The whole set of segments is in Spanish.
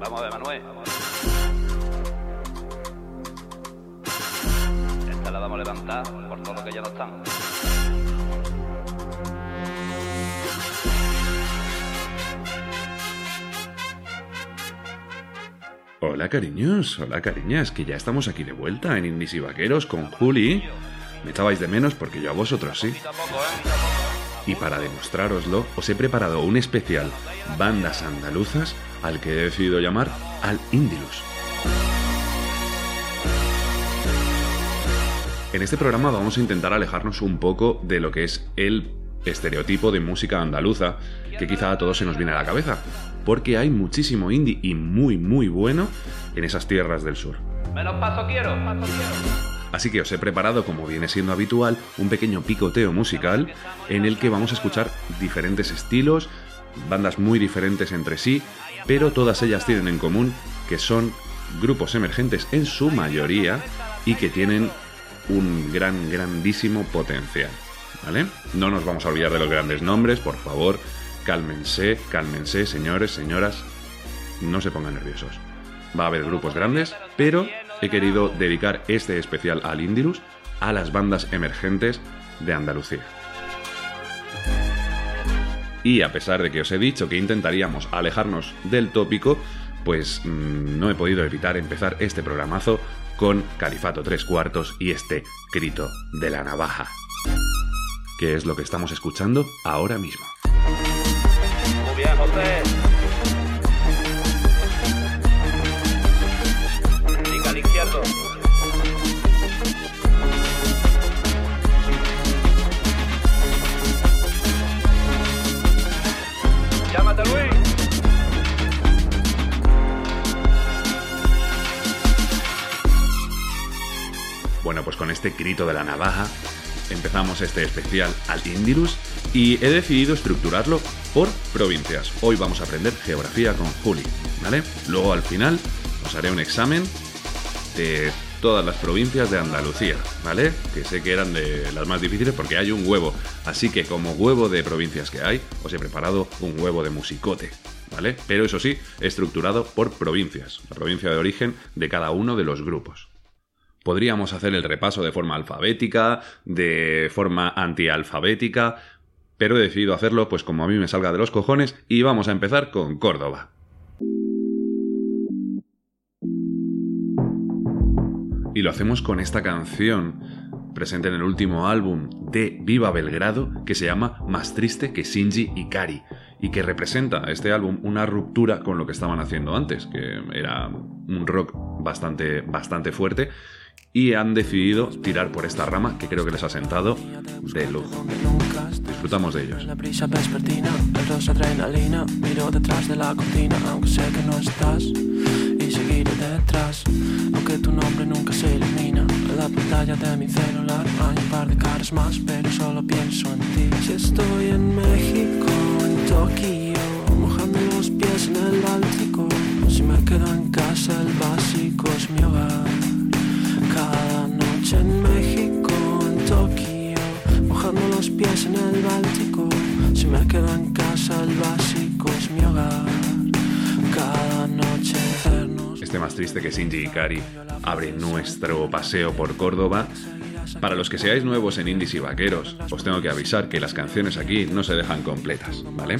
Vamos a ver, Manuel. Esta la vamos a levantar por todo lo que ya no están. Hola cariños, hola cariñas, que ya estamos aquí de vuelta en Indies y Vaqueros con Juli. Me echabais de menos porque yo a vosotros sí. Y para demostrároslo, os he preparado un especial Bandas Andaluzas al que he decidido llamar Al Indilus. En este programa vamos a intentar alejarnos un poco de lo que es el estereotipo de música andaluza que quizá a todos se nos viene a la cabeza, porque hay muchísimo indie y muy muy bueno en esas tierras del sur. Menos paso quiero, paso quiero. Así que os he preparado, como viene siendo habitual, un pequeño picoteo musical en el que vamos a escuchar diferentes estilos, bandas muy diferentes entre sí, pero todas ellas tienen en común que son grupos emergentes en su mayoría y que tienen un gran, grandísimo potencial. ¿Vale? No nos vamos a olvidar de los grandes nombres, por favor, cálmense, cálmense, señores, señoras, no se pongan nerviosos. Va a haber grupos grandes, pero he querido dedicar este especial al Indilus a las bandas emergentes de Andalucía. Y a pesar de que os he dicho que intentaríamos alejarnos del tópico, pues mm, no he podido evitar empezar este programazo con Califato tres cuartos y este grito de la navaja, que es lo que estamos escuchando ahora mismo. De la navaja empezamos este especial al Indilus y he decidido estructurarlo por provincias. Hoy vamos a aprender geografía con Juli, ¿vale? Luego al final os haré un examen de todas las provincias de Andalucía, ¿vale? Que sé que eran de las más difíciles porque hay un huevo. Así que como huevo de provincias que hay, os he preparado un huevo de musicote, ¿vale? Pero eso sí, estructurado por provincias, la provincia de origen de cada uno de los grupos. Podríamos hacer el repaso de forma alfabética, de forma antialfabética, pero he decidido hacerlo pues como a mí me salga de los cojones y vamos a empezar con Córdoba. Y lo hacemos con esta canción presente en el último álbum de Viva Belgrado que se llama Más triste que Shinji Ikari y que representa este álbum una ruptura con lo que estaban haciendo antes, que era un rock bastante bastante fuerte y han decidido tirar por esta rama que creo que les ha sentado de lujo. Disfrutamos de ellos. La brisa vespertina, el rosa adrenalina. Miro detrás de la cortina, aunque sé que no estás. Y seguiré detrás, aunque tu nombre nunca se ilumina. En la pantalla de mi celular hay un par de caras más, pero solo pienso en ti. Si estoy en México, en Tokio, mojando los pies en el Báltico. Si me quedo en casa, el básico es mi hogar. Cada noche en México, en Tokio, mojando los pies en el Báltico. Si me quedo en casa, el básico es mi hogar. Cada noche hacernos. Este más triste que Shinji Ikari abre nuestro paseo por Córdoba. Para los que seáis nuevos en indies y vaqueros, os tengo que avisar que las canciones aquí no se dejan completas, ¿vale?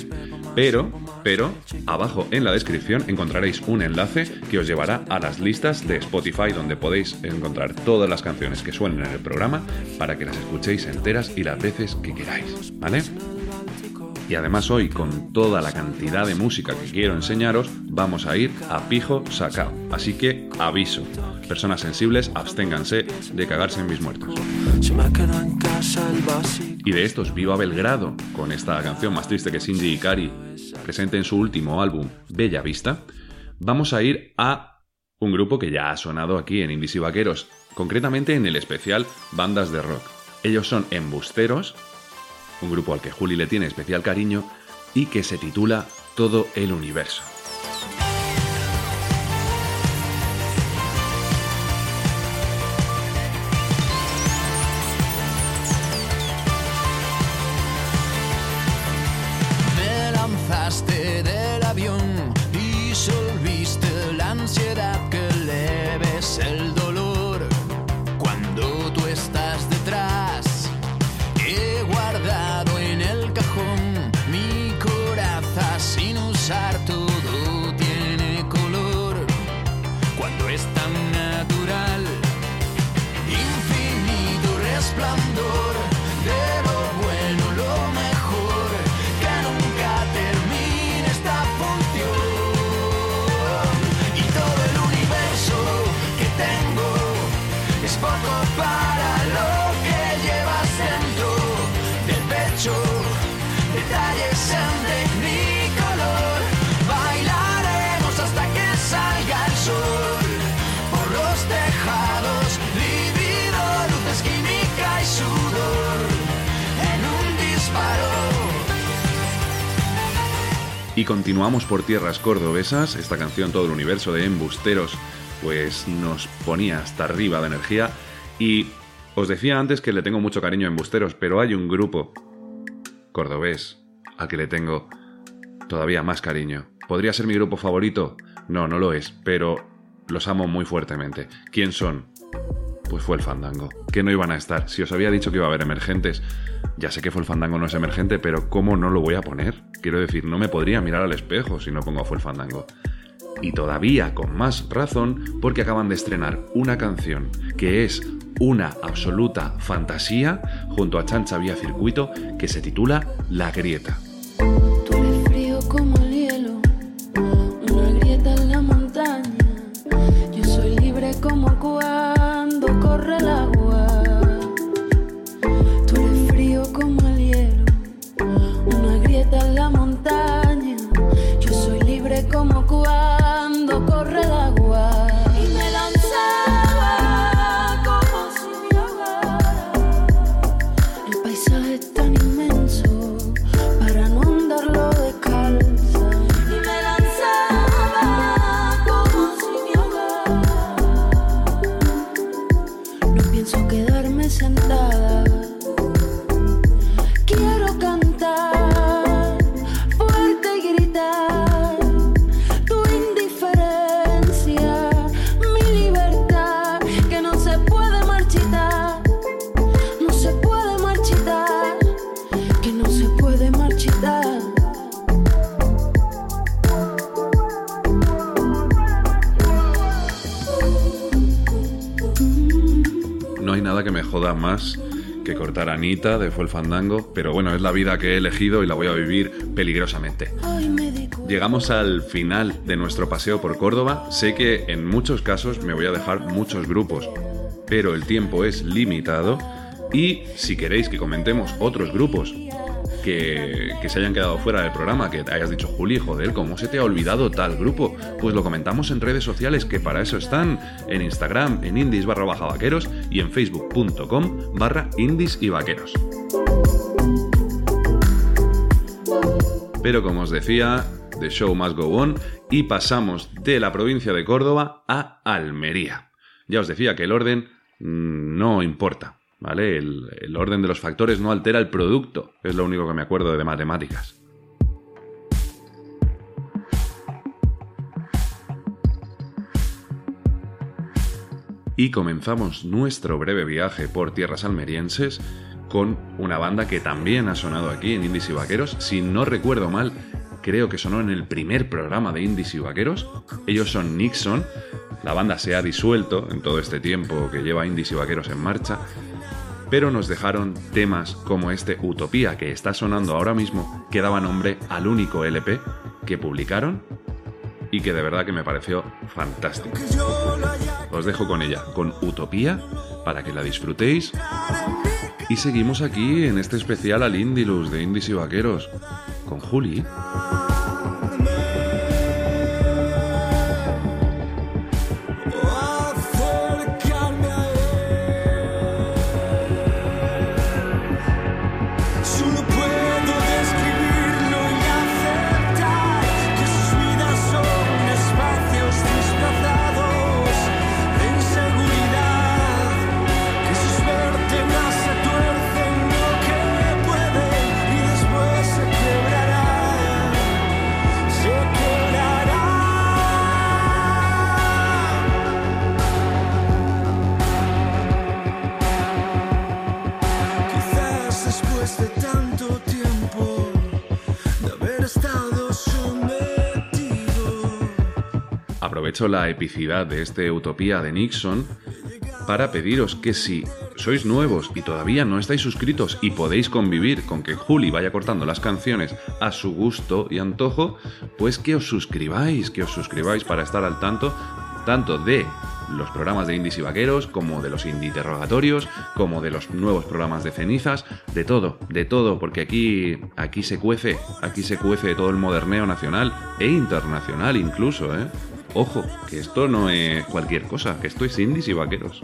Pero, pero, abajo en la descripción encontraréis un enlace que os llevará a las listas de Spotify donde podéis encontrar todas las canciones que suenen en el programa para que las escuchéis enteras y las veces que queráis, ¿vale? Y además hoy, con toda la cantidad de música que quiero enseñaros, vamos a ir a pijo sacao. Así que aviso, personas sensibles, absténganse de cagarse en mis muertos. Y de estos, Viva Belgrado, con esta canción más triste que Shinji Ikari, presente en su último álbum, Bella Vista, vamos a ir a un grupo que ya ha sonado aquí en Indies y Vaqueros, concretamente en el especial Bandas de Rock. Ellos son Embusteros, un grupo al que Juli le tiene especial cariño y que se titula Todo el Universo. Pensar Y continuamos por tierras cordobesas. Esta canción, todo el universo de embusteros, pues nos ponía hasta arriba de energía. Y os decía antes que le tengo mucho cariño a embusteros, pero hay un grupo cordobés al que le tengo todavía más cariño. ¿Podría ser mi grupo favorito? No, no lo es, pero los amo muy fuertemente. ¿Quién son? Pues fue el fandango. Que no iban a estar. Si os había dicho que iba a haber emergentes, ya sé que fue el fandango no es emergente, pero ¿cómo no lo voy a poner? Quiero decir, no me podría mirar al espejo si no pongo fue el fandango. Y todavía con más razón porque acaban de estrenar una canción que es una absoluta fantasía junto a Chancha Vía Circuito que se titula La Grieta. De Fue el Fandango, pero bueno, es la vida que he elegido y la voy a vivir peligrosamente. Llegamos al final de nuestro paseo por Córdoba. Sé que en muchos casos me voy a dejar muchos grupos, pero el tiempo es limitado y si queréis que comentemos otros grupos que, se hayan quedado fuera del programa, que hayas dicho, Juli, joder, ¿cómo se te ha olvidado tal grupo? Pues lo comentamos en redes sociales, que para eso están, en Instagram, en indies barra baja vaqueros y en facebook.com barra indies y vaqueros. Pero como os decía, The Show Must Go On y pasamos de la provincia de Córdoba a Almería. Ya os decía que el orden mm, no importa, ¿vale? El, el orden de los factores no altera el producto, es lo único que me acuerdo de matemáticas. Y comenzamos nuestro breve viaje por tierras almerienses con una banda que también ha sonado aquí en Indies y Vaqueros. Si no recuerdo mal, creo que sonó en el primer programa de Indies y Vaqueros. Ellos son Nixon. La banda se ha disuelto en todo este tiempo que lleva Indies y Vaqueros en marcha. Pero nos dejaron temas como este Utopía que está sonando ahora mismo, que daba nombre al único LP que publicaron y que de verdad que me pareció fantástico. Os dejo con ella, con Utopía, para que la disfrutéis. Y seguimos aquí en este especial al Indilus de Indies y Vaqueros, con Juli. La epicidad de este Utopía de Nixon para pediros que si sois nuevos y todavía no estáis suscritos y podéis convivir con que Juli vaya cortando las canciones a su gusto y antojo, pues que os suscribáis, que os suscribáis para estar al tanto tanto de los programas de indies y vaqueros, como de los indie interrogatorios, como de los nuevos programas de cenizas, de todo, de todo, porque aquí, aquí se cuece, aquí se cuece todo el moderneo nacional e internacional incluso, ¿eh? Ojo, que esto no es cualquier cosa, que esto es indies y vaqueros.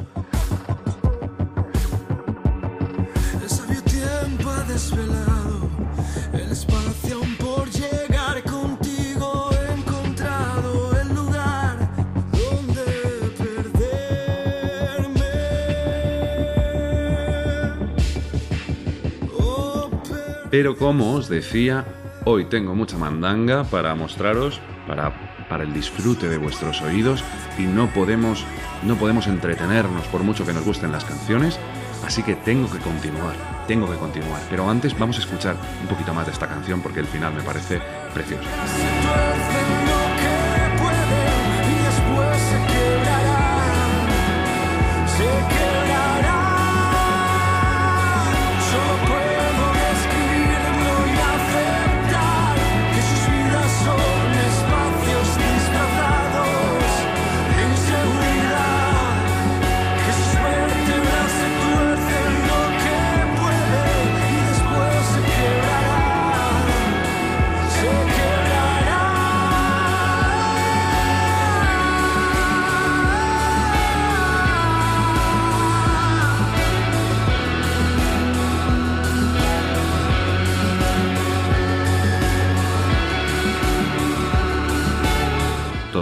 Oh, per- Pero como os decía, hoy tengo mucha mandanga para mostraros, para, para el disfrute de vuestros oídos y no podemos, no podemos entretenernos por mucho que nos gusten las canciones, así que tengo que continuar, tengo que continuar. Pero antes vamos a escuchar un poquito más de esta canción porque el final me parece precioso.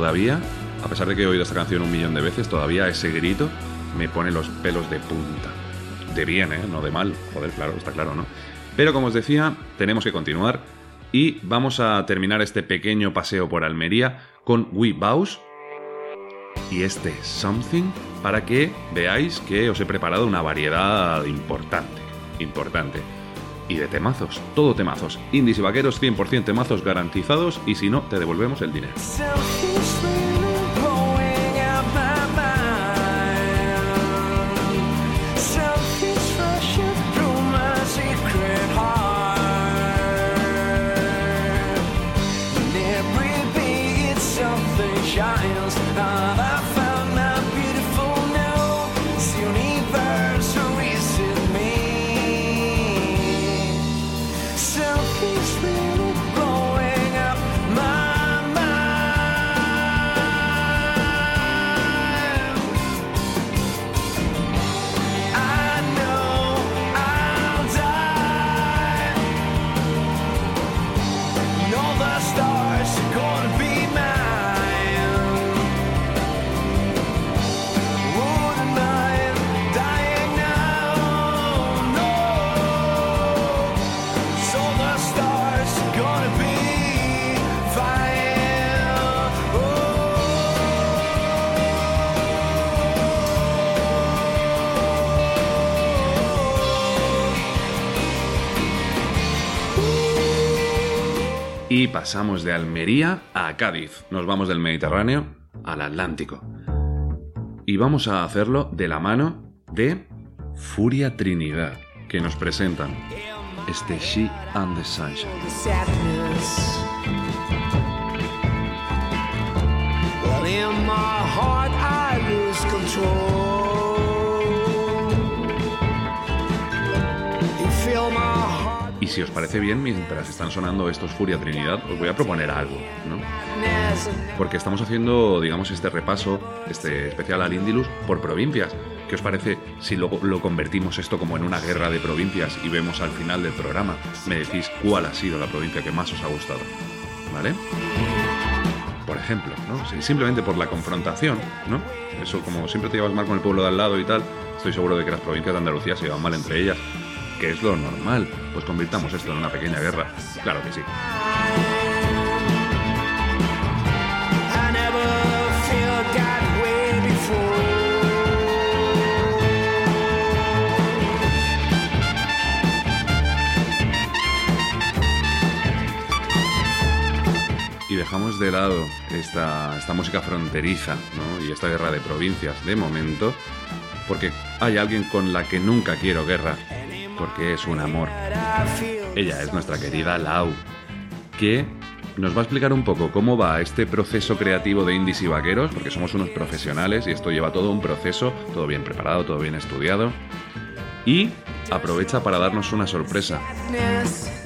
Todavía, a pesar de que he oído esta canción un millón de veces, todavía ese grito me pone los pelos de punta. De bien, ¿eh? No de mal. Joder, claro, está claro, ¿no? Pero como os decía, tenemos que continuar y vamos a terminar este pequeño paseo por Almería con We Baus y este Something para que veáis que os he preparado una variedad importante, importante. Y de temazos, todo temazos. Indies y vaqueros, 100% temazos garantizados y si no, te devolvemos el dinero. Pasamos de Almería a Cádiz. Nos vamos del Mediterráneo al Atlántico. Y vamos a hacerlo de la mano de Furia Trinidad, que nos presentan este She and the Sunshine. Si os parece bien, mientras están sonando estos Furia Trinidad, os voy a proponer algo, ¿no? Porque estamos haciendo, digamos, este repaso, este especial al Indilus, por provincias. ¿Qué os parece si luego lo convertimos esto como en una guerra de provincias y vemos al final del programa, me decís cuál ha sido la provincia que más os ha gustado? ¿Vale? Por ejemplo, ¿no? Simplemente por la confrontación, ¿no? Eso, como siempre te llevas mal con el pueblo de al lado y tal, estoy seguro de que las provincias de Andalucía se llevan mal entre ellas, que es lo normal. Pues convirtamos esto en una pequeña guerra. Claro que sí. Y dejamos de lado esta, esta música fronteriza ¿no? y esta guerra de provincias de momento, porque hay alguien con la que nunca quiero guerra, porque es un amor. Ella es nuestra querida Lau, que nos va a explicar un poco cómo va este proceso creativo de indies y vaqueros, porque somos unos profesionales y esto lleva todo un proceso, todo bien preparado, todo bien estudiado. Y aprovecha para darnos una sorpresa.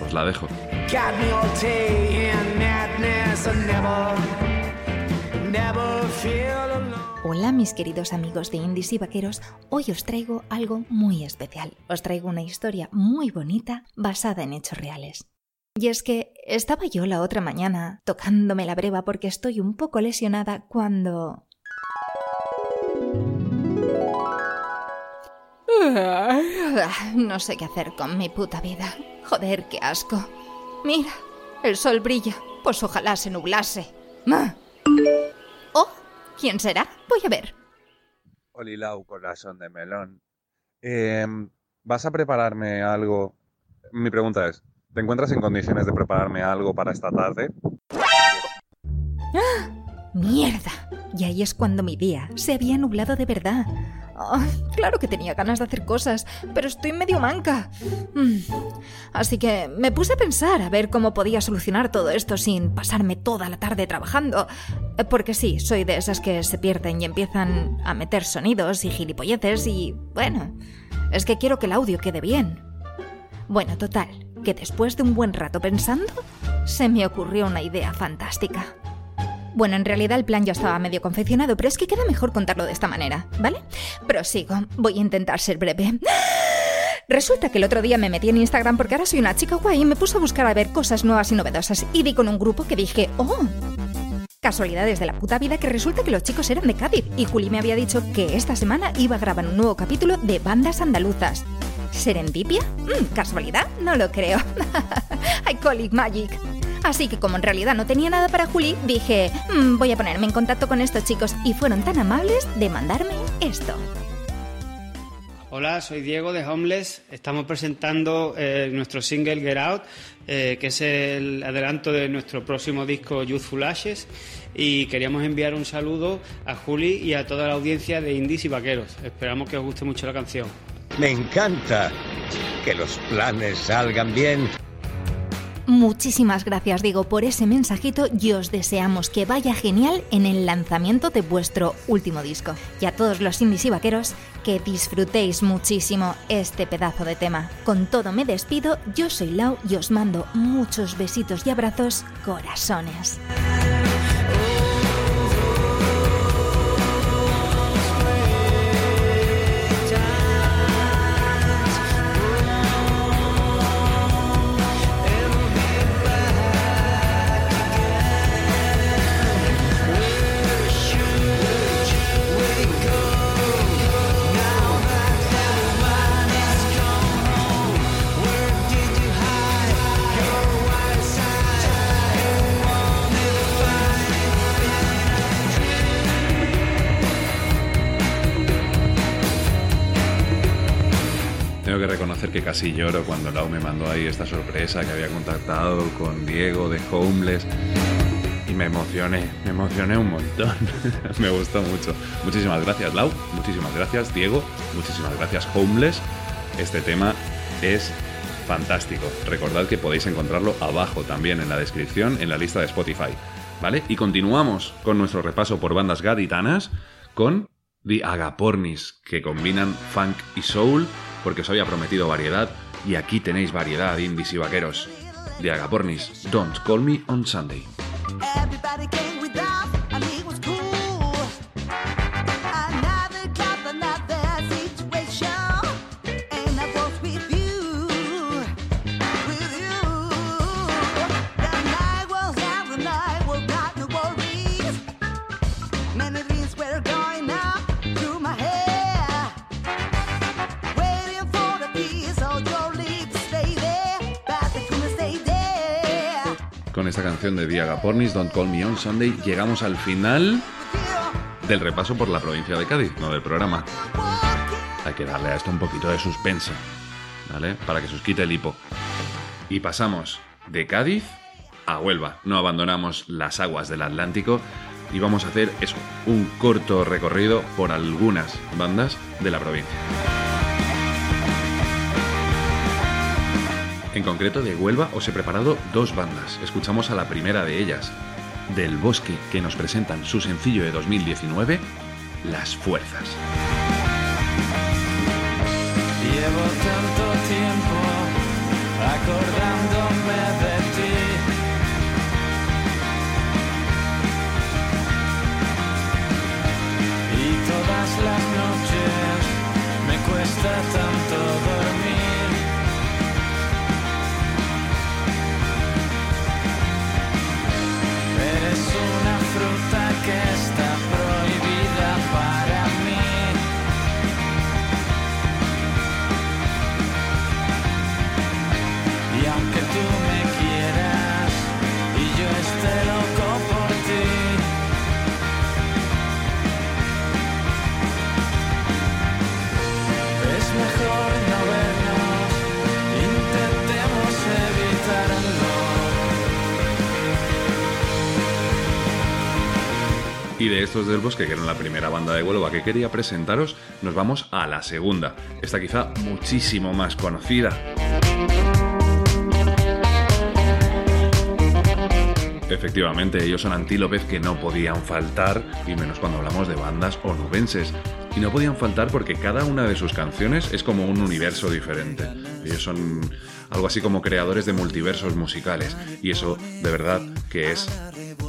Os la dejo. Hola mis queridos amigos de Indies y Vaqueros, hoy os traigo algo muy especial. Os traigo una historia muy bonita basada en hechos reales. Y es que estaba yo la otra mañana tocándome la breva porque estoy un poco lesionada cuando... No sé qué hacer con mi puta vida. Joder, qué asco. Mira, el sol brilla. Pues ojalá se nublase. ¡Ah! ¿Quién será? Voy a ver. Olilau, corazón de melón. Em, ¿Vas a prepararme algo? Mi pregunta es, ¿te encuentras en condiciones de prepararme algo para esta tarde? ¡Mierda! Y ahí es cuando mi día se había nublado de verdad. Ay, claro que tenía ganas de hacer cosas, pero estoy medio manca. Mm. Así que me puse a pensar a ver cómo podía solucionar todo esto sin pasarme toda la tarde trabajando. Porque sí, soy de esas que se pierden y empiezan a meter sonidos y gilipolleces y... bueno, es que quiero que el audio quede bien. Bueno, total, que después de un buen rato pensando, se me ocurrió una idea fantástica. Bueno, en realidad el plan ya estaba medio confeccionado, pero es que queda mejor contarlo de esta manera, ¿vale? Prosigo, voy a intentar ser breve. Resulta que el otro día me metí en Instagram porque ahora soy una chica guay y me puse a buscar a ver cosas nuevas y novedosas y di con un grupo que dije, oh, Casualidades de la puta vida que resulta que los chicos eran de Cádiz y Juli me había dicho que esta semana iba a grabar un nuevo capítulo de bandas andaluzas. ¿Serendipia? Mm, ¿Casualidad? No lo creo. I call it magic. Así que como en realidad no tenía nada para Juli, dije, "Mm, voy a ponerme en contacto con estos chicos y fueron tan amables de mandarme esto. Hola, soy Diego de Homeless. Estamos presentando eh, nuestro single Get Out, eh, que es el adelanto de nuestro próximo disco Youthful Ashes. Y queríamos enviar un saludo a Juli y a toda la audiencia de Indies y Vaqueros. Esperamos que os guste mucho la canción. Me encanta que los planes salgan bien. Muchísimas gracias, Diego, por ese mensajito y os deseamos que vaya genial en el lanzamiento de vuestro último disco. Y a todos los indies y vaqueros, que disfrutéis muchísimo este pedazo de tema. Con todo me despido, yo soy Lau y os mando muchos besitos y abrazos, corazones. Que casi lloro cuando Lau me mandó ahí esta sorpresa que había contactado con Diego de Homeless. Y me emocioné, me emocioné un montón. me gustó mucho. Muchísimas gracias, Lau. Muchísimas gracias, Diego. Muchísimas gracias, Homeless. Este tema es fantástico. Recordad que podéis encontrarlo abajo también en la descripción, en la lista de Spotify. ¿Vale? Y continuamos con nuestro repaso por bandas gaditanas con The Agapornis, que combinan funk y soul, porque os había prometido variedad, y aquí tenéis variedad, indies y vaqueros. The Agapornis, Don't Call Me on Sunday. Esta canción de The Agapornis, Don't Call Me on Sunday, llegamos al final del repaso por la provincia de Cádiz, no del programa. Hay que darle a esto un poquito de suspense, ¿vale? Para que se os quite el hipo. Y pasamos de Cádiz a Huelva. No abandonamos las aguas del Atlántico y vamos a hacer un corto recorrido por algunas bandas de la provincia. En concreto de Huelva os he preparado dos bandas. Escuchamos a la primera de ellas, del Bosque, que nos presentan su sencillo de 2019, Las Fuerzas. Llevo tanto tiempo acordándome de ti. Y todas las noches me cuesta tanto Y de estos del bosque, que eran la primera banda de Huelva que quería presentaros, nos vamos a la segunda. Esta quizá muchísimo más conocida. Efectivamente, ellos son antílopes que no podían faltar, y menos cuando hablamos de bandas onubenses. Y no podían faltar porque cada una de sus canciones es como un universo diferente. Ellos son algo así como creadores de multiversos musicales. Y eso, de verdad, que es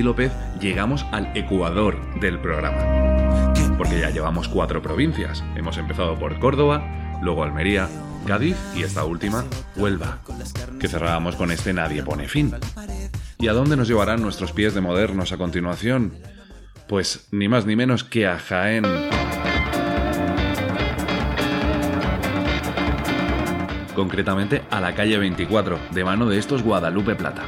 antílopes llegamos al ecuador del programa. Porque ya llevamos cuatro provincias. Hemos empezado por Córdoba, luego Almería, Cádiz y esta última, Huelva. Que cerrábamos con este Nadie pone fin. ¿Y a dónde nos llevarán nuestros pies de modernos a continuación? Pues ni más ni menos que a Jaén. Concretamente a la calle 24, de mano de estos Guadalupe Plata.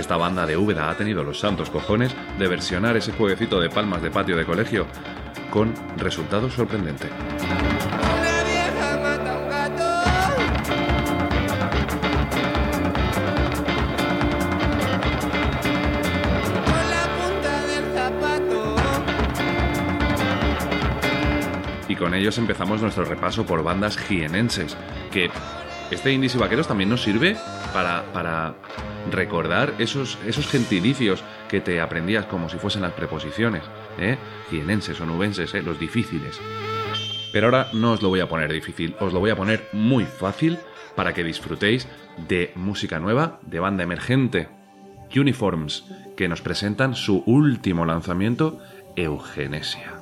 Que esta banda de Úbeda ha tenido los santos cojones de versionar ese jueguecito de palmas de patio de colegio con resultado sorprendente. Y con ellos empezamos nuestro repaso por bandas jienenses, que este Indies y Vaqueros también nos sirve para, para recordar esos, esos gentilicios que te aprendías como si fuesen las preposiciones, ¿eh? jienenses o nubenses, ¿eh? los difíciles. Pero ahora no os lo voy a poner difícil, os lo voy a poner muy fácil para que disfrutéis de música nueva, de banda emergente, Uniforms, que nos presentan su último lanzamiento, Eugenesia.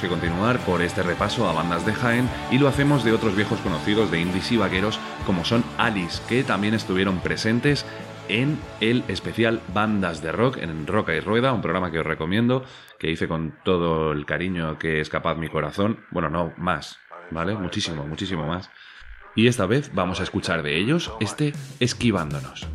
Que continuar por este repaso a bandas de Jaén y lo hacemos de otros viejos conocidos de indies y vaqueros como son Alice, que también estuvieron presentes en el especial Bandas de Rock, en Roca y Rueda, un programa que os recomiendo, que hice con todo el cariño que es capaz mi corazón. Bueno, no, más, ¿vale? Muchísimo, muchísimo más. Y esta vez vamos a escuchar de ellos este Esquivándonos.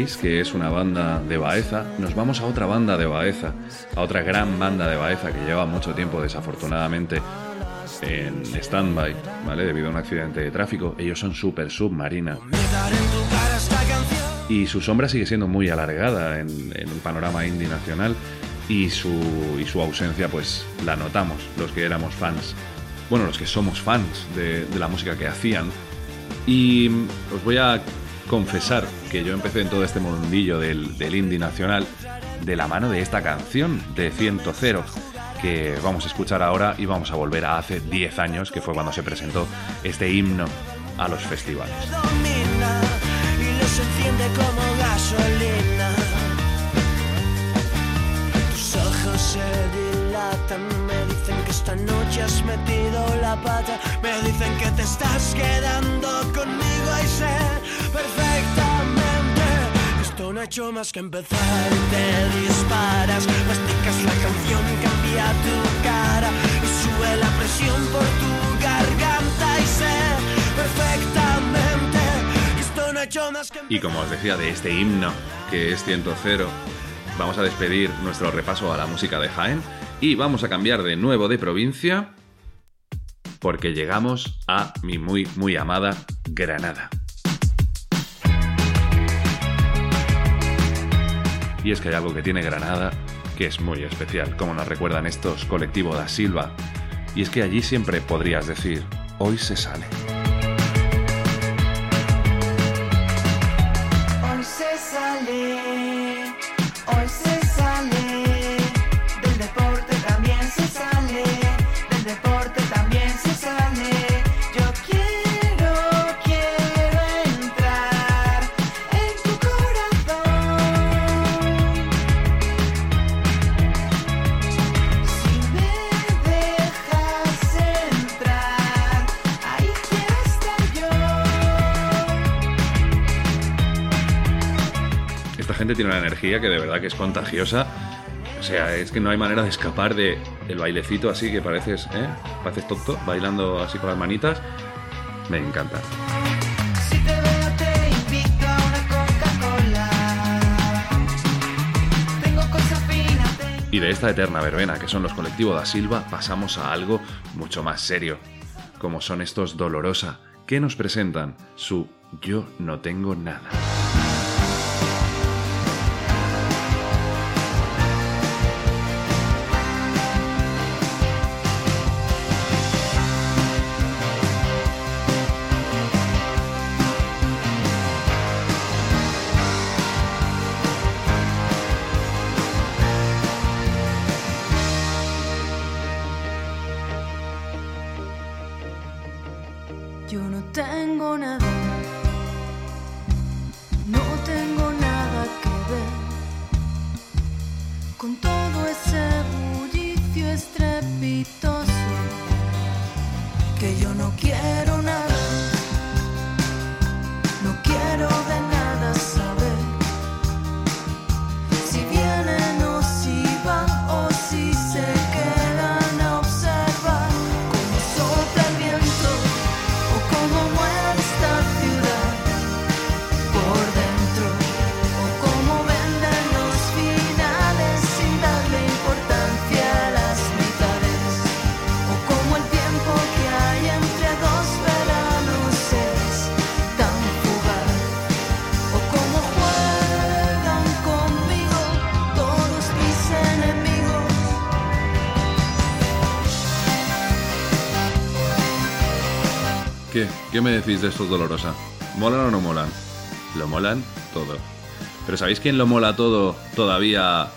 Que es una banda de Baeza, nos vamos a otra banda de Baeza, a otra gran banda de Baeza que lleva mucho tiempo desafortunadamente en stand-by, ¿vale? Debido a un accidente de tráfico. Ellos son Super Submarina. Y su sombra sigue siendo muy alargada en, el panorama indie nacional y su, ausencia pues la notamos los que éramos fans. Bueno, los que somos fans de, la música que hacían. Y os voy a confesar que yo empecé en todo este mundillo del, del indie nacional de la mano de esta canción de Ciento Cero que vamos a escuchar ahora y vamos a volver a hace 10 años que fue cuando se presentó este himno a los festivales. esta noche has metido la pata, me dicen que te estás quedando conmigo la y presión por tu garganta y perfectamente Y como os decía de este himno, que es Ciento Cero, vamos a despedir nuestro repaso a la música de Jaén y vamos a cambiar de nuevo de provincia porque llegamos a mi muy, muy amada Granada. Y es que hay algo que tiene Granada que es muy especial, como nos recuerdan estos colectivos da Silva. Y es que allí siempre podrías decir, hoy se sale. Gente tiene una energía que de verdad que es contagiosa. O sea, es que no hay manera de escapar de el bailecito así que pareces, ¿eh? Pareces tonto, bailando así con las manitas. Me encanta. Y de esta eterna verbena que son los colectivos da Silva, pasamos a algo mucho más serio, como son estos Dolorosa, que nos presentan su Yo no tengo nada. ¿Qué? ¿Qué me decís de estos Dolorosa? ¿Molan o no molan? Lo molan todo. Pero ¿sabéis quién lo mola todo todavía?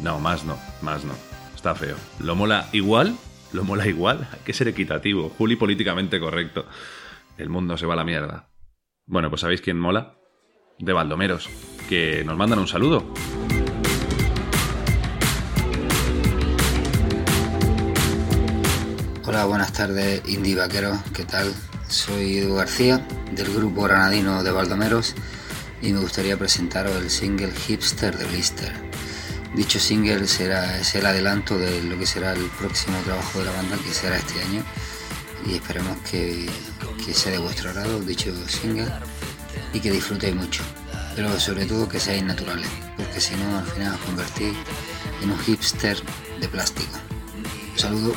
No, más no, más no. Está feo. ¿Lo mola igual? ¿Lo mola igual? Hay que ser equitativo. Juli políticamente correcto. El mundo se va a la mierda. Bueno, pues ¿sabéis quién mola? De Baldomeros, que nos mandan un saludo. Hola, buenas tardes, Indie Vaqueros, ¿qué tal? Soy Edu García, del grupo granadino de Baldomeros, y me gustaría presentaros el single Hipster de Blister. Dicho single será, es el adelanto de lo que será el próximo trabajo de la banda, que será este año, y esperemos que, que sea de vuestro agrado dicho single y que disfrutéis mucho, pero sobre todo que seáis naturales, porque si no al final os convertís en un hipster de plástico. Un saludo.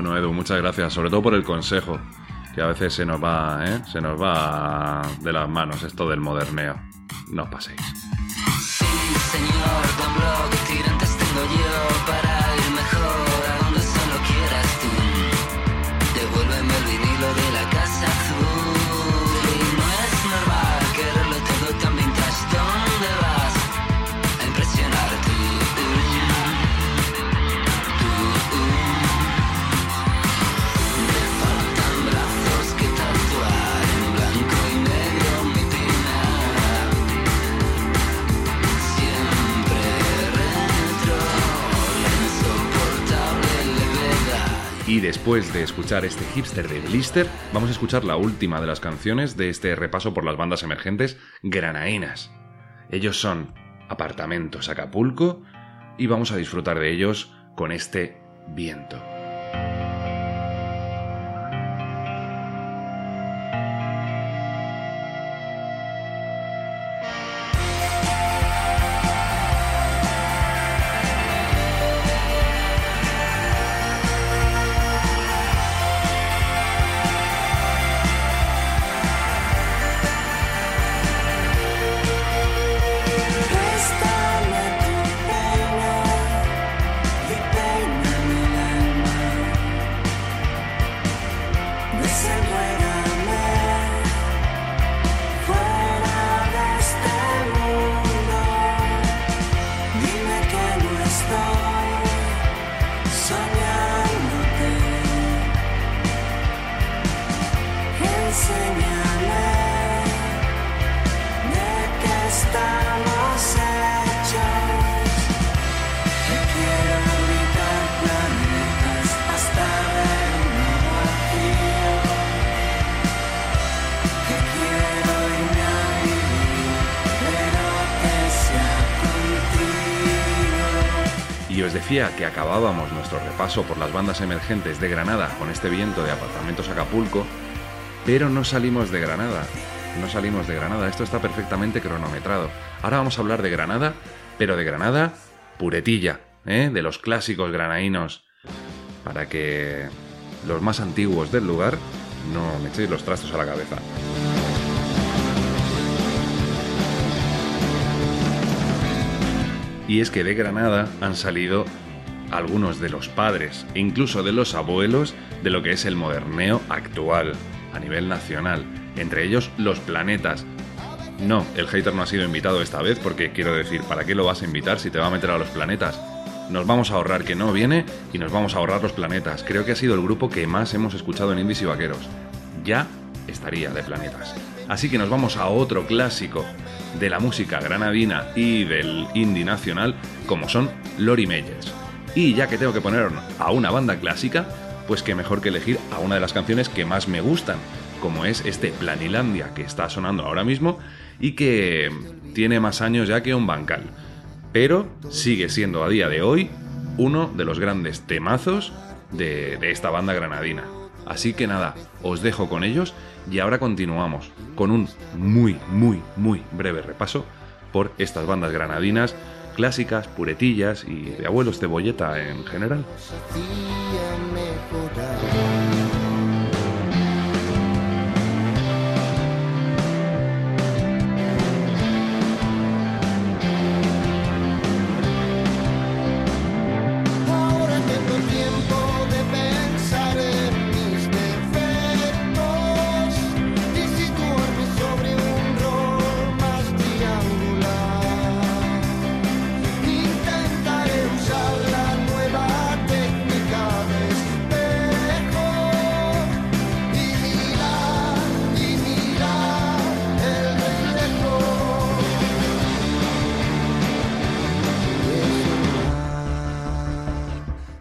Bueno, Edu, muchas gracias, sobre todo por el consejo, que a veces se nos va, ¿eh? Se nos va de las manos esto del moderneo. No os paséis. Y después de escuchar este hipster de Blister, vamos a escuchar la última de las canciones de este repaso por las bandas emergentes granaínas. Ellos son Apartamentos Acapulco y vamos a disfrutar de ellos con este viento. Que acabábamos nuestro repaso por las bandas emergentes de Granada con este viento de Apartamentos Acapulco, pero no salimos de Granada. No salimos de Granada, esto está perfectamente cronometrado. Ahora vamos a hablar de Granada, pero de Granada puretilla, ¿eh? de los clásicos granainos, para que los más antiguos del lugar no me echéis los trastos a la cabeza. Y es que de Granada han salido algunos de los padres incluso de los abuelos de lo que es el moderneo actual a nivel nacional, entre ellos los planetas. No, el hater no ha sido invitado esta vez porque quiero decir, ¿para qué lo vas a invitar si te va a meter a los planetas? Nos vamos a ahorrar que no viene y nos vamos a ahorrar los planetas. Creo que ha sido el grupo que más hemos escuchado en Indies y Vaqueros. Ya estaría de planetas. Así que nos vamos a otro clásico de la música granadina y del indie nacional, como son Lori Meyers. Y ya que tengo que poner a una banda clásica, pues que mejor que elegir a una de las canciones que más me gustan, como es este Planilandia que está sonando ahora mismo y que tiene más años ya que un bancal. Pero sigue siendo a día de hoy uno de los grandes temazos de, de esta banda granadina. Así que nada, os dejo con ellos y ahora continuamos con un muy, muy, muy breve repaso por estas bandas granadinas, clásicas, puretillas y de abuelos cebolleta en general.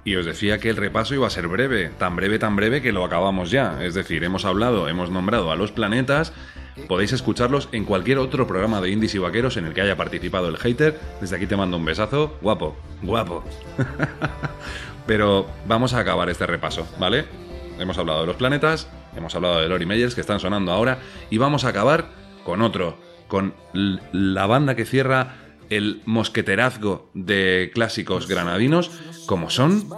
Y os decía que el repaso iba a ser breve, tan breve, tan breve que lo acabamos ya. Es decir, hemos hablado, hemos nombrado a los planetas. Podéis escucharlos en cualquier otro programa de indies y vaqueros en el que haya participado el hater. Desde aquí te mando un besazo. Guapo, guapo. Pero vamos a acabar este repaso, ¿vale? Hemos hablado de los planetas, hemos hablado de Lori Meyers que están sonando ahora y vamos a acabar con otro, con la banda que cierra el mosqueterazgo de clásicos granadinos, como son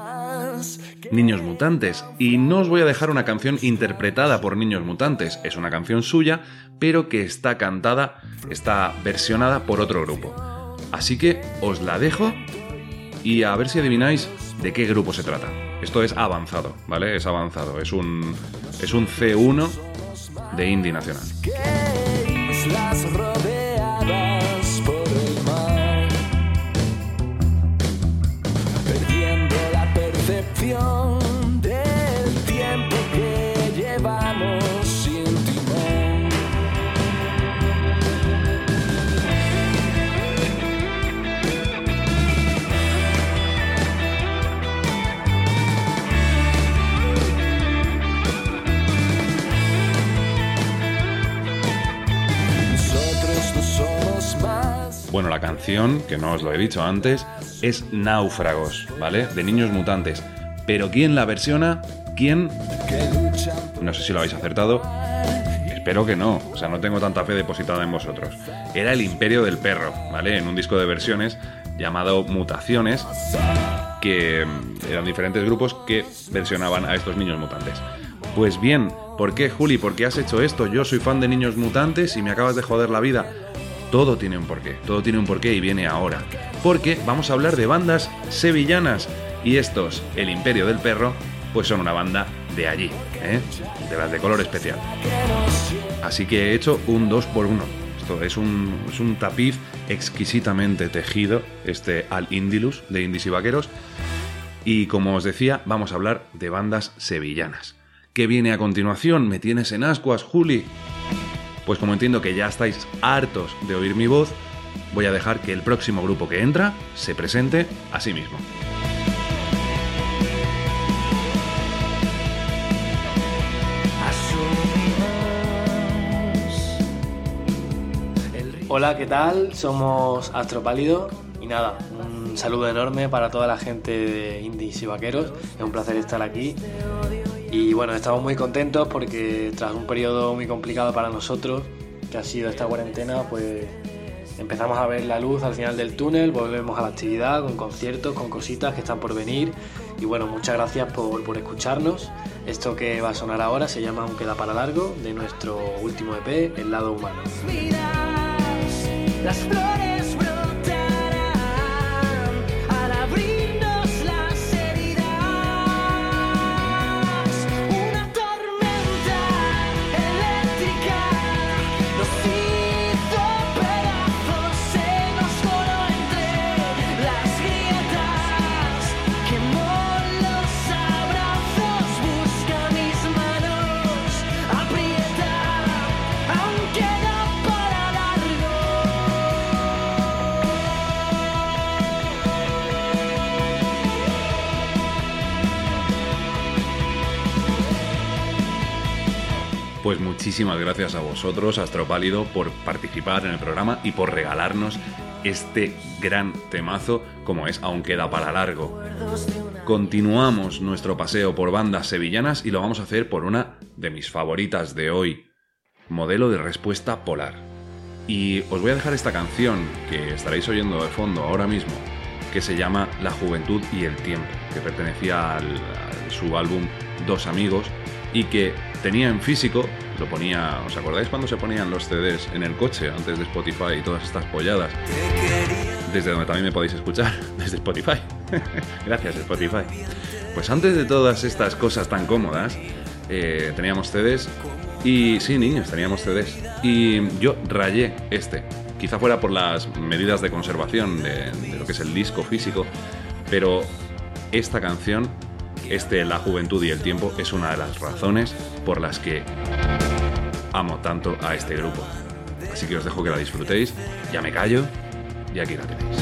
Niños Mutantes. Y no os voy a dejar una canción interpretada por Niños Mutantes, es una canción suya, pero que está cantada, está versionada por otro grupo. Así que os la dejo y a ver si adivináis de qué grupo se trata. Esto es avanzado, ¿vale? Es avanzado, es un, es un C1 de Indie Nacional. Bueno, la canción, que no os lo he dicho antes, es Náufragos, ¿vale? De Niños Mutantes. Pero ¿quién la versiona? ¿Quién? No sé si lo habéis acertado. Espero que no, o sea, no tengo tanta fe depositada en vosotros. Era el Imperio del Perro, ¿vale? En un disco de versiones llamado Mutaciones, que mm, eran diferentes grupos que versionaban a estos niños mutantes. Pues bien, ¿por qué, Juli? ¿Por qué has hecho esto? Yo soy fan de niños mutantes y me acabas de joder la vida. Todo tiene un porqué, todo tiene un porqué y viene ahora. Porque vamos a hablar de bandas sevillanas y estos, el Imperio del Perro, pues son una banda de allí, ¿eh? de las de color especial. Así que he hecho un 2 por 1 Esto es un, es un tapiz exquisitamente tejido, este Al Indilus de Indies y Vaqueros. Y como os decía, vamos a hablar de bandas sevillanas. ¿Qué viene a continuación? ¿Me tienes en ascuas, Juli? Pues como entiendo que ya estáis hartos de oír mi voz, voy a dejar que el próximo grupo que entra se presente a sí mismo. Hola, ¿qué tal? Somos Astropálido y nada, un saludo enorme para toda la gente de Indies y Vaqueros. Es un placer estar aquí. Y bueno, estamos muy contentos porque tras un periodo muy complicado para nosotros, que ha sido esta cuarentena, pues empezamos a ver la luz al final del túnel, volvemos a la actividad con conciertos, con cositas que están por venir. Y bueno, muchas gracias por, por escucharnos. Esto que va a sonar ahora se llama Aún queda para largo, de nuestro último EP, El lado humano. Muchísimas gracias a vosotros, Astropálido, por participar en el programa y por regalarnos este gran temazo como es Aún queda para largo. Continuamos nuestro paseo por bandas sevillanas y lo vamos a hacer por una de mis favoritas de hoy, modelo de respuesta polar. Y os voy a dejar esta canción que estaréis oyendo de fondo ahora mismo, que se llama La juventud y el tiempo, que pertenecía al, a su álbum Dos amigos y que tenía en físico, lo ponía, ¿os acordáis cuando se ponían los CDs en el coche antes de Spotify y todas estas polladas? Desde donde también me podéis escuchar, desde Spotify. Gracias Spotify. Pues antes de todas estas cosas tan cómodas, eh, teníamos CDs y sí, niños, teníamos CDs. Y yo rayé este. Quizá fuera por las medidas de conservación de, de lo que es el disco físico, pero esta canción, este La Juventud y el Tiempo, es una de las razones por las que amo tanto a este grupo. Así que os dejo que la disfrutéis, ya me callo y aquí la tenéis.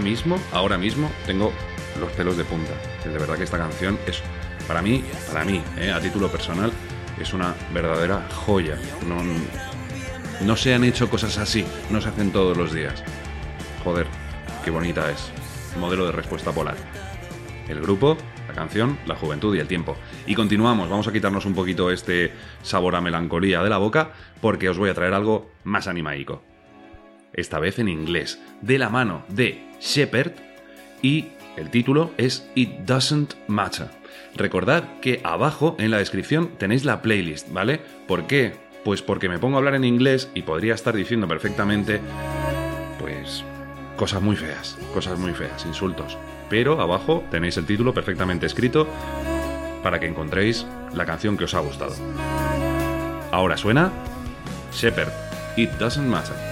Mismo, ahora mismo, tengo los pelos de punta. De verdad que esta canción es, para mí, para mí, eh, a título personal, es una verdadera joya. No, no se han hecho cosas así, no se hacen todos los días. Joder, qué bonita es. Modelo de respuesta polar. El grupo, la canción, la juventud y el tiempo. Y continuamos, vamos a quitarnos un poquito este sabor a melancolía de la boca porque os voy a traer algo más animaico esta vez en inglés, de la mano de Shepard, y el título es It Doesn't Matter. Recordad que abajo en la descripción tenéis la playlist, ¿vale? ¿Por qué? Pues porque me pongo a hablar en inglés y podría estar diciendo perfectamente, pues, cosas muy feas, cosas muy feas, insultos. Pero abajo tenéis el título perfectamente escrito para que encontréis la canción que os ha gustado. Ahora suena Shepard, It Doesn't Matter.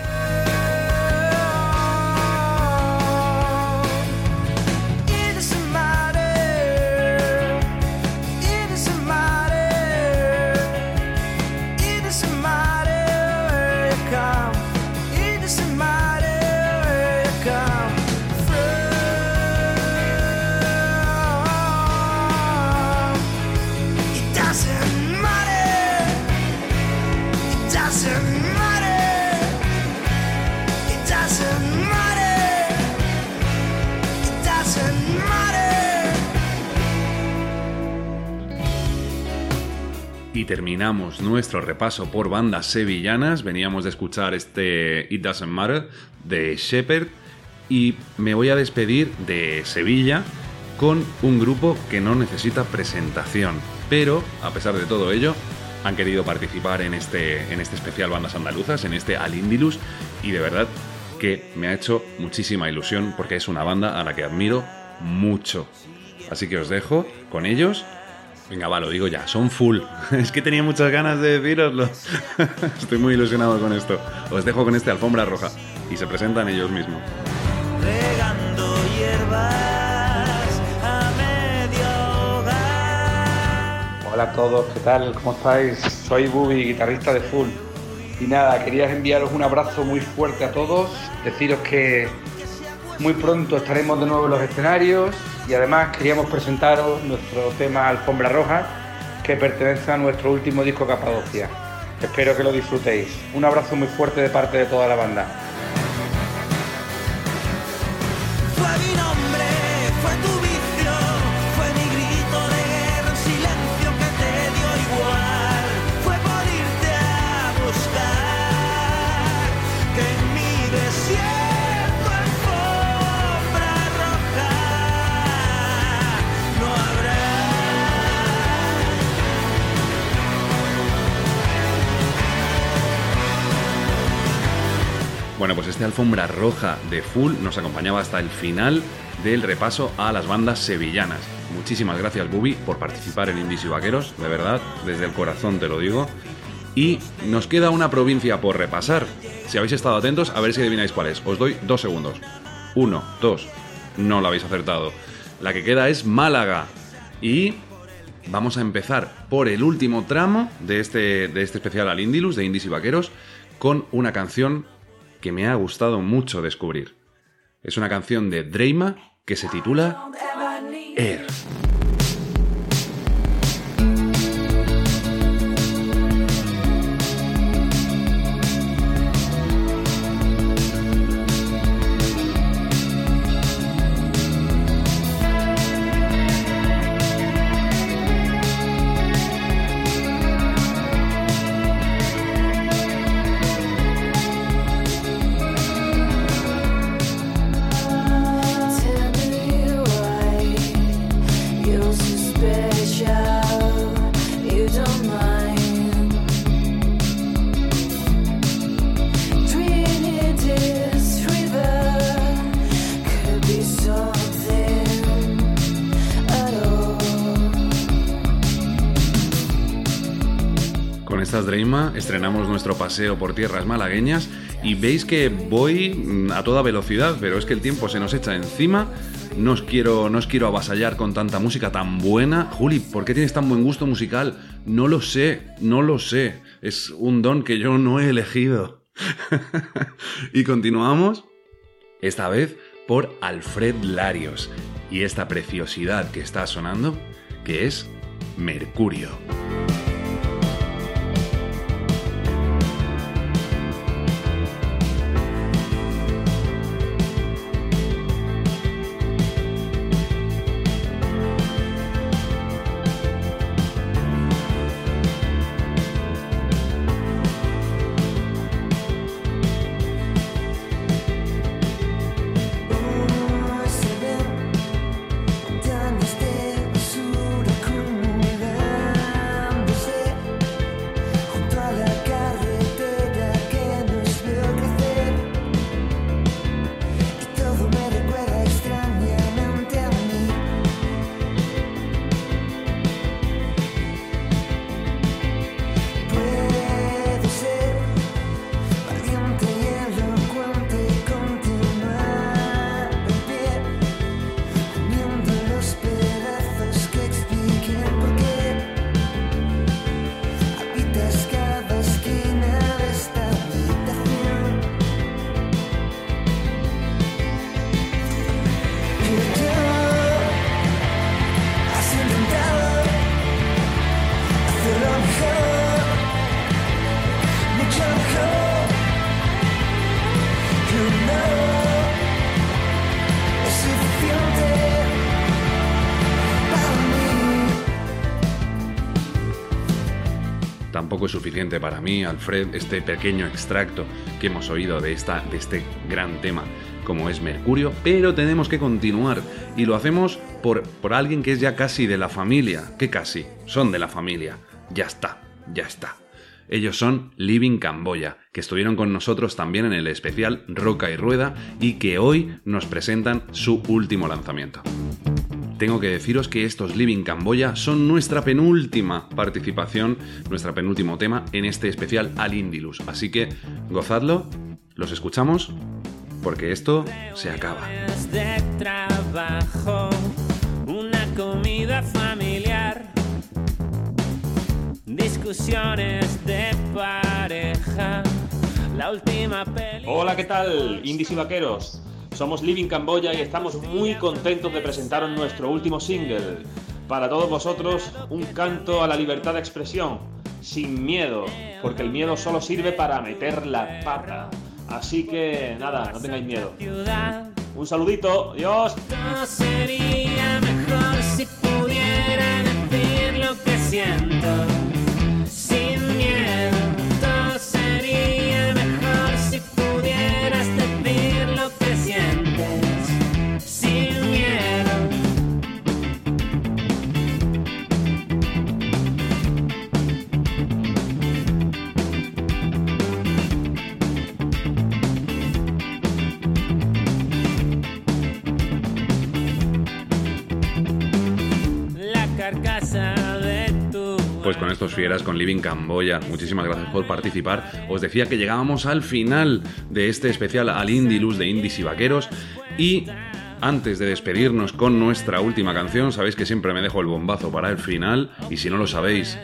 Y terminamos nuestro repaso por bandas sevillanas. Veníamos de escuchar este It Doesn't Matter de Shepard. Y me voy a despedir de Sevilla con un grupo que no necesita presentación. Pero, a pesar de todo ello, han querido participar en este, en este especial Bandas Andaluzas, en este Alindilus. Y de verdad que me ha hecho muchísima ilusión porque es una banda a la que admiro mucho. Así que os dejo con ellos Venga, va, lo digo ya, son full. Es que tenía muchas ganas de deciroslo. Estoy muy ilusionado con esto. Os dejo con este alfombra roja. Y se presentan ellos mismos. regando hierbas Hola a todos, ¿qué tal? ¿Cómo estáis? Soy Bubi, guitarrista de Full. Y nada, quería enviaros un abrazo muy fuerte a todos, deciros que muy pronto estaremos de nuevo en los escenarios y además queríamos presentaros nuestro tema Alfombra Roja, que pertenece a nuestro último disco Capadocia. Espero que lo disfrutéis. Un abrazo muy fuerte de parte de toda la banda. Este alfombra roja de Full nos acompañaba hasta el final del repaso a las bandas sevillanas. Muchísimas gracias, Bubi, por participar en Indies y Vaqueros, de verdad, desde el corazón te lo digo. Y nos queda una provincia por repasar. Si habéis estado atentos, a ver si adivináis cuál es. Os doy dos segundos. Uno, dos. No lo habéis acertado. La que queda es Málaga. Y vamos a empezar por el último tramo de este, de este especial al Indilus, de Indies y Vaqueros, con una canción que me ha gustado mucho descubrir. Es una canción de Dreima que se titula Air. Paseo por tierras malagueñas y veis que voy mm, a toda velocidad, pero es que el tiempo se nos echa encima. No os quiero, no os quiero avasallar con tanta música tan buena. Juli, ¿por qué tienes tan buen gusto musical? No lo sé, no lo sé. Es un don que yo no he elegido. y continuamos, esta vez por Alfred Larios y esta preciosidad que está sonando, que es Mercurio. Para mí, Alfred, este pequeño extracto que hemos oído de, esta, de este gran tema como es Mercurio, pero tenemos que continuar y lo hacemos por, por alguien que es ya casi de la familia. ¿Qué casi? Son de la familia. Ya está, ya está. Ellos son Living Camboya, que estuvieron con nosotros también en el especial Roca y Rueda y que hoy nos presentan su último lanzamiento. Tengo que deciros que estos Living Camboya son nuestra penúltima participación, nuestra penúltimo tema en este especial al Indilus. Así que gozadlo, los escuchamos, porque esto se acaba. de trabajo, una comida familiar, discusiones de pareja, la última peli. Hola, ¿qué tal? Indies y vaqueros. Somos Living Camboya y estamos muy contentos de presentaros nuestro último single. Para todos vosotros, un canto a la libertad de expresión, sin miedo, porque el miedo solo sirve para meter la pata. Así que nada, no tengáis miedo. Un saludito, adiós. Pues con estos fieras, con Living Camboya, muchísimas gracias por participar. Os decía que llegábamos al final de este especial al Indilus de Indies y Vaqueros y antes de despedirnos con nuestra última canción, sabéis que siempre me dejo el bombazo para el final y si no lo sabéis,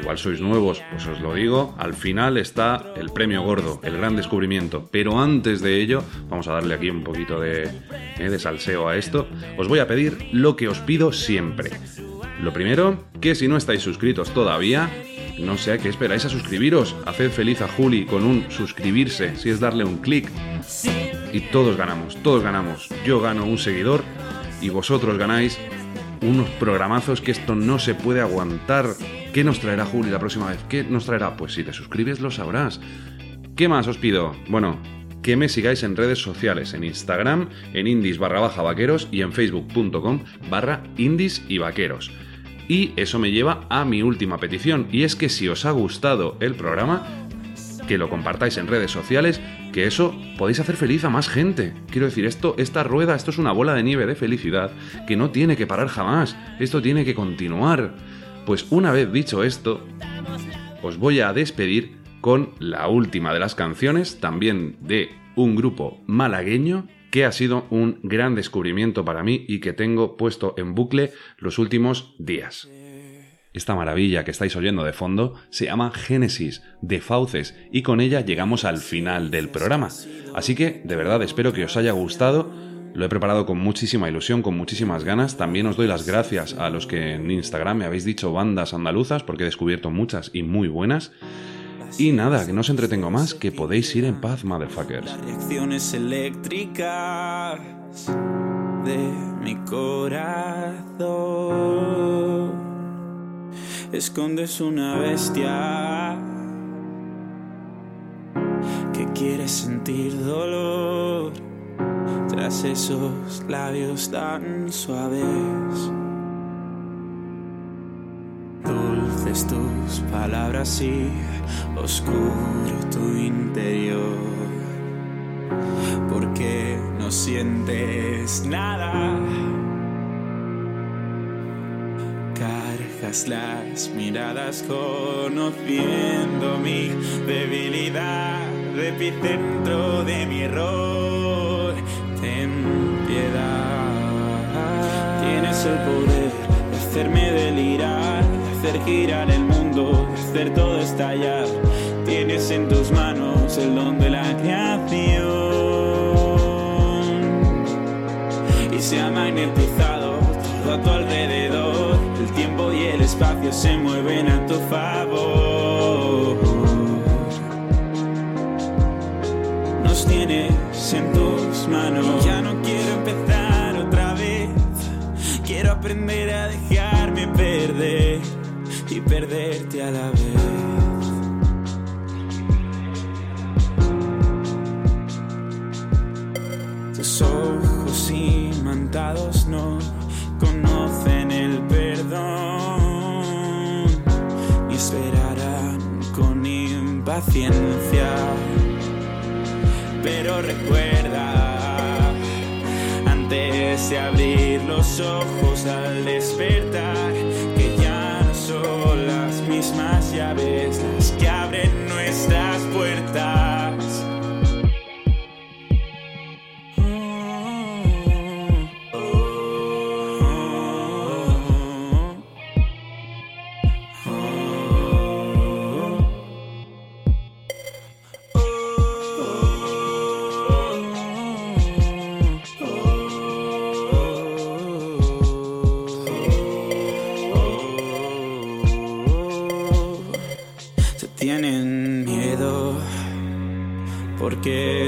igual sois nuevos, pues os lo digo, al final está el premio gordo, el gran descubrimiento. Pero antes de ello, vamos a darle aquí un poquito de, eh, de salseo a esto, os voy a pedir lo que os pido siempre. Lo primero, que si no estáis suscritos todavía, no sé a qué esperáis a suscribiros. Haced feliz a Juli con un suscribirse, si es darle un clic. Y todos ganamos, todos ganamos. Yo gano un seguidor y vosotros ganáis unos programazos que esto no se puede aguantar. ¿Qué nos traerá Juli la próxima vez? ¿Qué nos traerá? Pues si te suscribes lo sabrás. ¿Qué más os pido? Bueno, que me sigáis en redes sociales, en Instagram, en indies barra baja vaqueros y en facebook.com barra indies y vaqueros. Y eso me lleva a mi última petición, y es que si os ha gustado el programa, que lo compartáis en redes sociales, que eso podéis hacer feliz a más gente. Quiero decir, esto, esta rueda, esto es una bola de nieve de felicidad que no tiene que parar jamás, esto tiene que continuar. Pues una vez dicho esto, os voy a despedir con la última de las canciones, también de un grupo malagueño que ha sido un gran descubrimiento para mí y que tengo puesto en bucle los últimos días. Esta maravilla que estáis oyendo de fondo se llama Génesis de Fauces y con ella llegamos al final del programa. Así que de verdad espero que os haya gustado. Lo he preparado con muchísima ilusión, con muchísimas ganas. También os doy las gracias a los que en Instagram me habéis dicho bandas andaluzas porque he descubierto muchas y muy buenas. Y nada, que no os entretengo más, que podéis ir en paz, motherfuckers. reacciones eléctricas de mi corazón. Escondes una bestia que quiere sentir dolor tras esos labios tan suaves. Tus palabras y oscuro tu interior. Porque no sientes nada. Cargas las miradas conociendo mi debilidad, epicentro de mi error. Ten piedad. Tienes el poder de hacerme delirar, de hacer girar el mundo, hacer todo estallar. Tienes en tus manos el don de la creación y se ha magnetizado todo a tu alrededor. El tiempo y el espacio se mueven a tu favor. Nos tienes en tus manos. Ya no quiero empezar otra vez. Quiero aprender a dejarme perder perderte a la vez. Tus ojos imantados no conocen el perdón y esperarán con impaciencia. Pero recuerda, antes de abrir los ojos al despertar,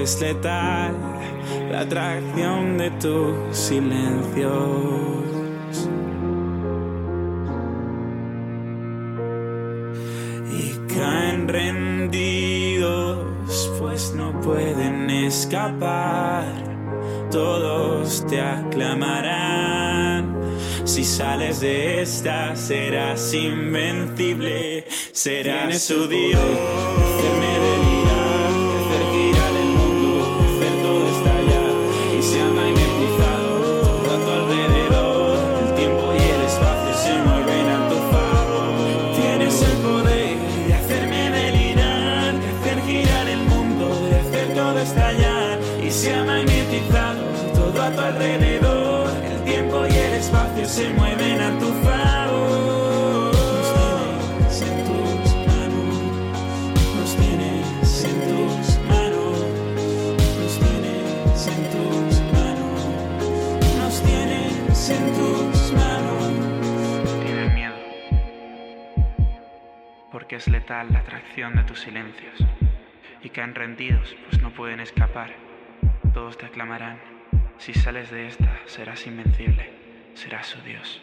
es letal la atracción de tus silencios. Y caen rendidos, pues no pueden escapar. Todos te aclamarán. Si sales de esta, serás invencible. Serás su Dios. La atracción de tus silencios, y caen rendidos, pues no pueden escapar. Todos te aclamarán, si sales de esta serás invencible, serás su Dios.